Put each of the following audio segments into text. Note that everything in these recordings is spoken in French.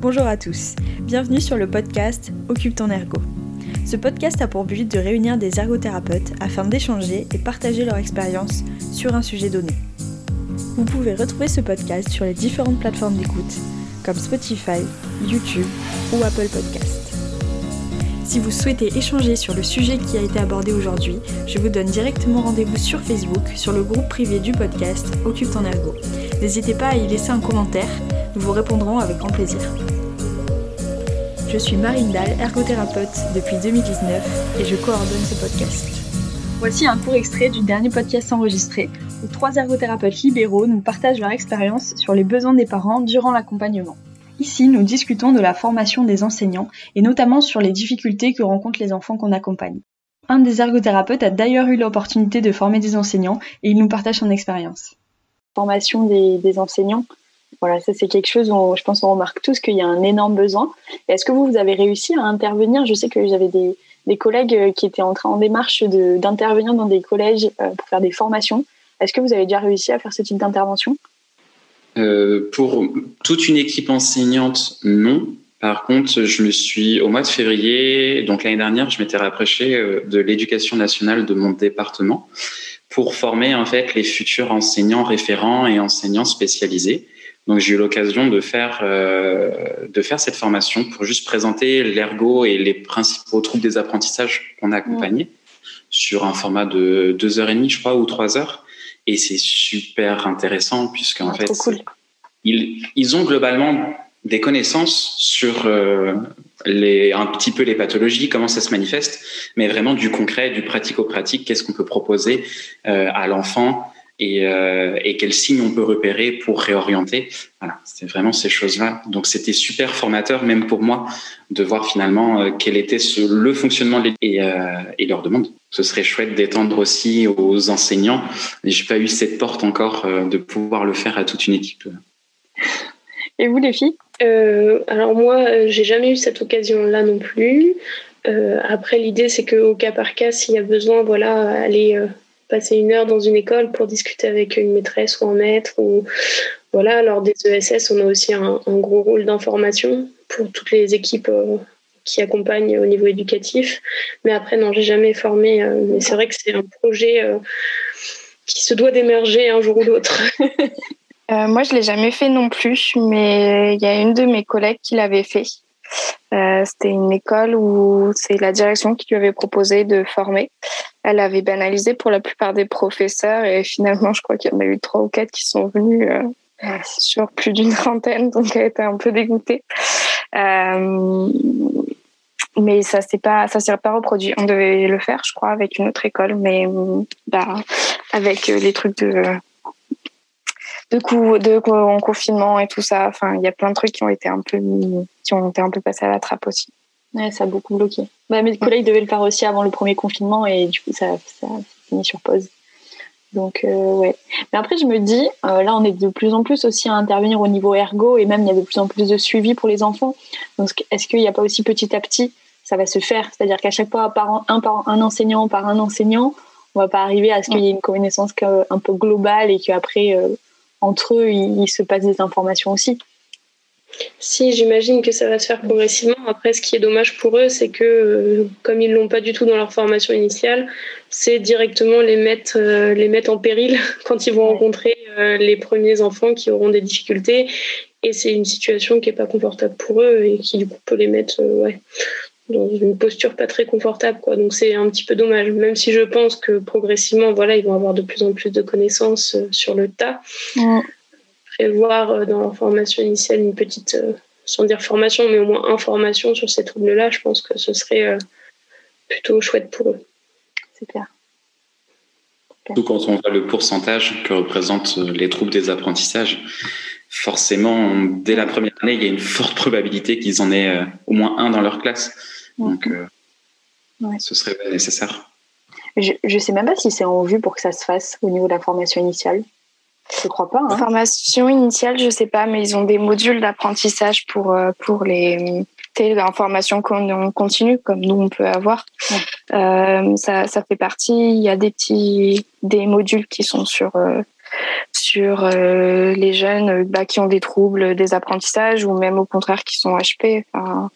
Bonjour à tous, bienvenue sur le podcast Occupe ton ergo. Ce podcast a pour but de réunir des ergothérapeutes afin d'échanger et partager leur expérience sur un sujet donné. Vous pouvez retrouver ce podcast sur les différentes plateformes d'écoute comme Spotify, YouTube ou Apple Podcast. Si vous souhaitez échanger sur le sujet qui a été abordé aujourd'hui, je vous donne directement rendez-vous sur Facebook sur le groupe privé du podcast Occupe ton ergo. N'hésitez pas à y laisser un commentaire, nous vous répondrons avec grand plaisir. Je suis Marine Dahl, ergothérapeute depuis 2019 et je coordonne ce podcast. Voici un court extrait du dernier podcast enregistré où trois ergothérapeutes libéraux nous partagent leur expérience sur les besoins des parents durant l'accompagnement. Ici, nous discutons de la formation des enseignants et notamment sur les difficultés que rencontrent les enfants qu'on accompagne. Un des ergothérapeutes a d'ailleurs eu l'opportunité de former des enseignants et il nous partage son expérience. Formation des, des enseignants, voilà, ça c'est quelque chose où je pense qu'on remarque tous qu'il y a un énorme besoin. Est-ce que vous, vous avez réussi à intervenir? Je sais que j'avais des, des, collègues euh, qui étaient en, train, en démarche d'intervenir dans des collèges euh, pour faire des formations. Est-ce que vous avez déjà réussi à faire ce type d'intervention? Euh, Pour toute une équipe enseignante, non. Par contre, je me suis, au mois de février, donc l'année dernière, je m'étais rapproché de l'éducation nationale de mon département pour former en fait les futurs enseignants référents et enseignants spécialisés. Donc j'ai eu l'occasion de faire euh, de faire cette formation pour juste présenter l'ergo et les principaux troubles des apprentissages qu'on a accompagnés sur un format de deux heures et demie, je crois, ou trois heures. Et c'est super intéressant puisque en ah, fait ils, ils ont globalement des connaissances sur euh, les, un petit peu les pathologies, comment ça se manifeste, mais vraiment du concret, du pratico-pratique, qu'est-ce qu'on peut proposer euh, à l'enfant et, euh, et quels signes on peut repérer pour réorienter. Voilà, c'est vraiment ces choses-là. Donc c'était super formateur, même pour moi, de voir finalement euh, quel était le fonctionnement et, euh, et leur demande. Ce serait chouette d'étendre aussi aux enseignants. J'ai pas eu cette porte encore euh, de pouvoir le faire à toute une équipe. Et vous, les filles? Euh, Alors moi, j'ai jamais eu cette occasion-là non plus. Après, l'idée, c'est qu'au cas par cas, s'il y a besoin, voilà, aller passer une heure dans une école pour discuter avec une maîtresse ou un maître. Ou, voilà, lors des ESS, on a aussi un, gros rôle d'information pour toutes les équipes euh, qui accompagnent au niveau éducatif. Mais après, non, j'ai jamais formé. Euh, mais c'est vrai que c'est un projet euh, qui se doit d'émerger un jour ou l'autre. moi, je l'ai jamais fait non plus, mais il y a une de mes collègues qui l'avait fait. C'était une école où c'est la direction qui lui avait proposé de former. Elle avait banalisé pour la plupart des professeurs et finalement, je crois qu'il y en a eu trois ou quatre qui sont venus euh, sur plus d'une trentaine, donc elle était un peu dégoûtée. Euh, mais ça s'est pas, ça s'est pas reproduit. On devait le faire, je crois, avec une autre école, mais bah, avec les trucs de de coup de en confinement et tout ça. Enfin, il y a plein de trucs qui ont été un peu qui ont été un peu passés à la trappe aussi. Ouais, ça a beaucoup bloqué. Bah, mes collègues devaient le faire aussi avant le premier confinement et du coup, ça, ça fini sur pause. Donc, euh, ouais. Mais après, je me dis, euh, là, on est de plus en plus aussi à intervenir au niveau ergo et même il y a de plus en plus de suivi pour les enfants. Donc, est-ce qu'il n'y a pas aussi petit à petit, ça va se faire? C'est-à-dire qu'à chaque fois, par un, par un enseignant par un enseignant, on va pas arriver à ce qu'il y ait une connaissance un peu globale et qu'après, euh, entre eux, il, se passe des informations aussi. Si, j'imagine que ça va se faire progressivement. Après, ce qui est dommage pour eux, c'est que, euh, comme ils l'ont pas du tout dans leur formation initiale, c'est directement les mettre, euh, les mettre en péril quand ils vont rencontrer euh, les premiers enfants qui auront des difficultés. Et c'est une situation qui est pas confortable pour eux et qui, du coup, peut les mettre ouais, dans une posture pas très confortable quoi. Donc c'est un petit peu dommage. Même si je pense que progressivement voilà ils vont avoir de plus en plus de connaissances sur le tas prévoir euh, dans leur formation initiale une petite euh, sans dire formation mais au moins information sur ces troubles là je pense que ce serait plutôt chouette pour eux c'est clair Surtout quand on voit le pourcentage que représentent les troubles des apprentissages, forcément, dès la première année, il y a une forte probabilité qu'ils en aient au moins un dans leur classe. Donc, euh, ce serait nécessaire. Je ne sais même pas si c'est en vue pour que ça se fasse au niveau de la formation initiale. Je crois pas. Hein. Formation initiale, je sais pas, mais ils ont des modules d'apprentissage pour, euh, pour les informations qu'on continue, comme nous on peut avoir. Euh, ça, ça fait partie. Il y a des petits des modules qui sont sur sur les jeunes bah, qui ont des troubles des apprentissages ou même au contraire qui sont HP. Enfin,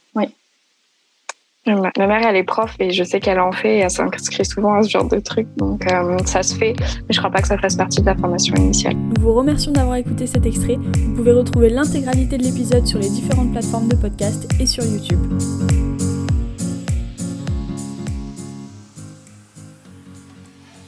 Ma mère, elle est prof et je sais qu'elle en fait et elle s'inscrit souvent à ce genre de trucs. Donc ça se fait, mais je crois pas que ça fasse partie de la formation initiale. Nous vous remercions d'avoir écouté cet extrait. Vous pouvez retrouver l'intégralité de l'épisode sur les différentes plateformes de podcast et sur YouTube.